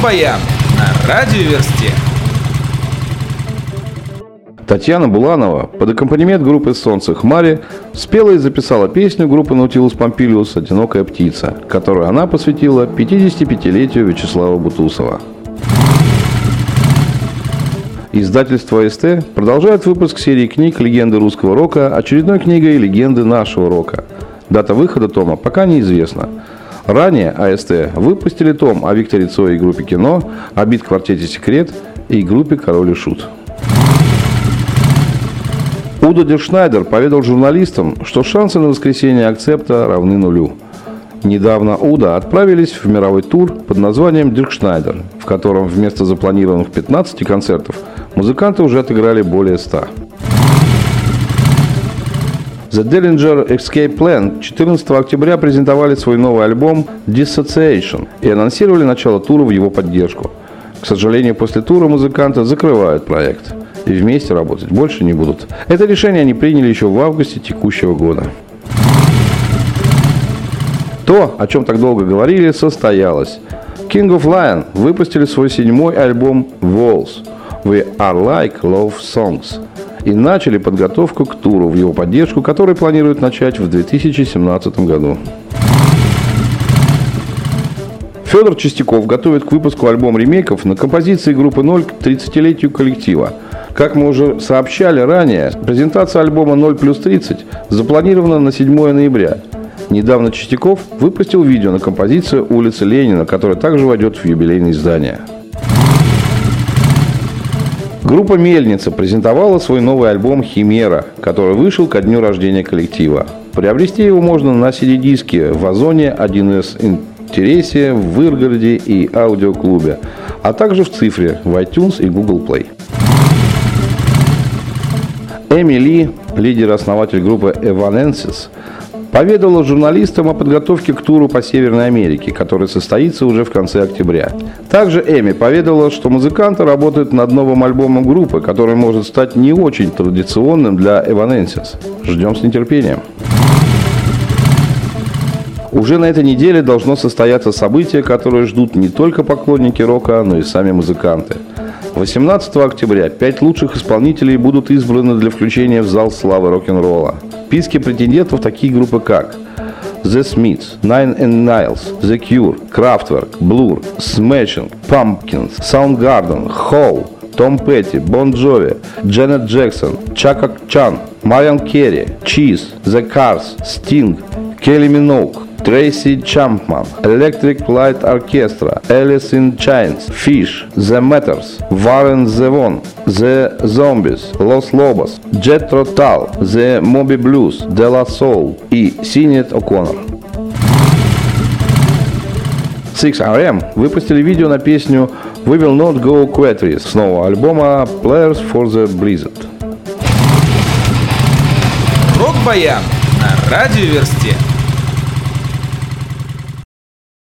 Рок-баян на радиоверсте. Татьяна Буланова под аккомпанемент группы «Солнце Хмари» спела и записала песню группы «Наутилус Помпилиус. Одинокая птица», которую она посвятила 55-летию Вячеслава Бутусова. Издательство СТ продолжает выпуск серии книг «Легенды русского рока» очередной книгой «Легенды нашего рока». Дата выхода тома пока неизвестна. Ранее АСТ выпустили том о Викторе Цое и группе «Кино», о бит-квартете «Секрет» и группе «Король и Шут». Удо Диркшнайдер поведал журналистам, что шансы на воскрешение Accept равны нулю. Недавно U.D.O. отправились в мировой тур под названием Dirkschneider, в котором вместо запланированных 15 концертов музыканты уже отыграли более 100. The Dillinger Escape Plan 14 октября презентовали свой новый альбом Dissociation и анонсировали начало тура в его поддержку. К сожалению, после тура музыканты закрывают проект и вместе работать больше не будут. Это решение они приняли еще в августе текущего года. То, о чем так долго говорили, состоялось. King of Lion выпустили свой седьмой альбом Walls We Are Like Love Songs и начали подготовку к туру в его поддержку, который планируют начать в 2017 году. Федор Чистяков готовит к выпуску альбом ремейков на композиции группы «Ноль» к 30-летию коллектива. Как мы уже сообщали ранее, презентация альбома «0 плюс 30» запланирована на 7 ноября. Недавно Чистяков выпустил видео на композицию «Улица Ленина», которая также войдет в юбилейное издание. Группа «Мельница» презентовала свой новый альбом «Химера», который вышел ко дню рождения коллектива. Приобрести его можно на CD-диске в Озоне, 1С Интересе, в Выргороде и Аудиоклубе, а также в цифре в iTunes и Google Play. Эми Ли, лидер-основатель группы Evanescence, поведала журналистам о подготовке к туру по Северной Америке, который состоится уже в конце октября. Также Эми поведала, что музыканты работают над новым альбомом группы, который может стать не очень традиционным для Evanescence. Ждем с нетерпением. Уже на этой неделе должно состояться событие, которое ждут не только поклонники рока, но и сами музыканты. 18 октября пять лучших исполнителей будут избраны для включения в зал славы рок-н-ролла. Списке претендентов такие группы как The Smiths, Nine and Niles, The Cure, Kraftwerk, Blur, Smashing, Pumpkins, Soundgarden, Hole, Том Петти, Бон Джови, Дженнет Джексон, Чака Чан, Майан Керри, Чиз, The Cars, Sting, Келли Миноук, Трейси Чампман, Electric Light Orchestra, Alice in Chains, Fish, The Matters, Warren Zevon, The Zombies, Los Lobos, Jetro Tull, The Moby Blues, De La Soul и Синет О'Коннор. 6RM выпустили видео на песню We Will Not Go Quetry с нового альбома Players for the Blizzard. Рок-баян на радиоверсте.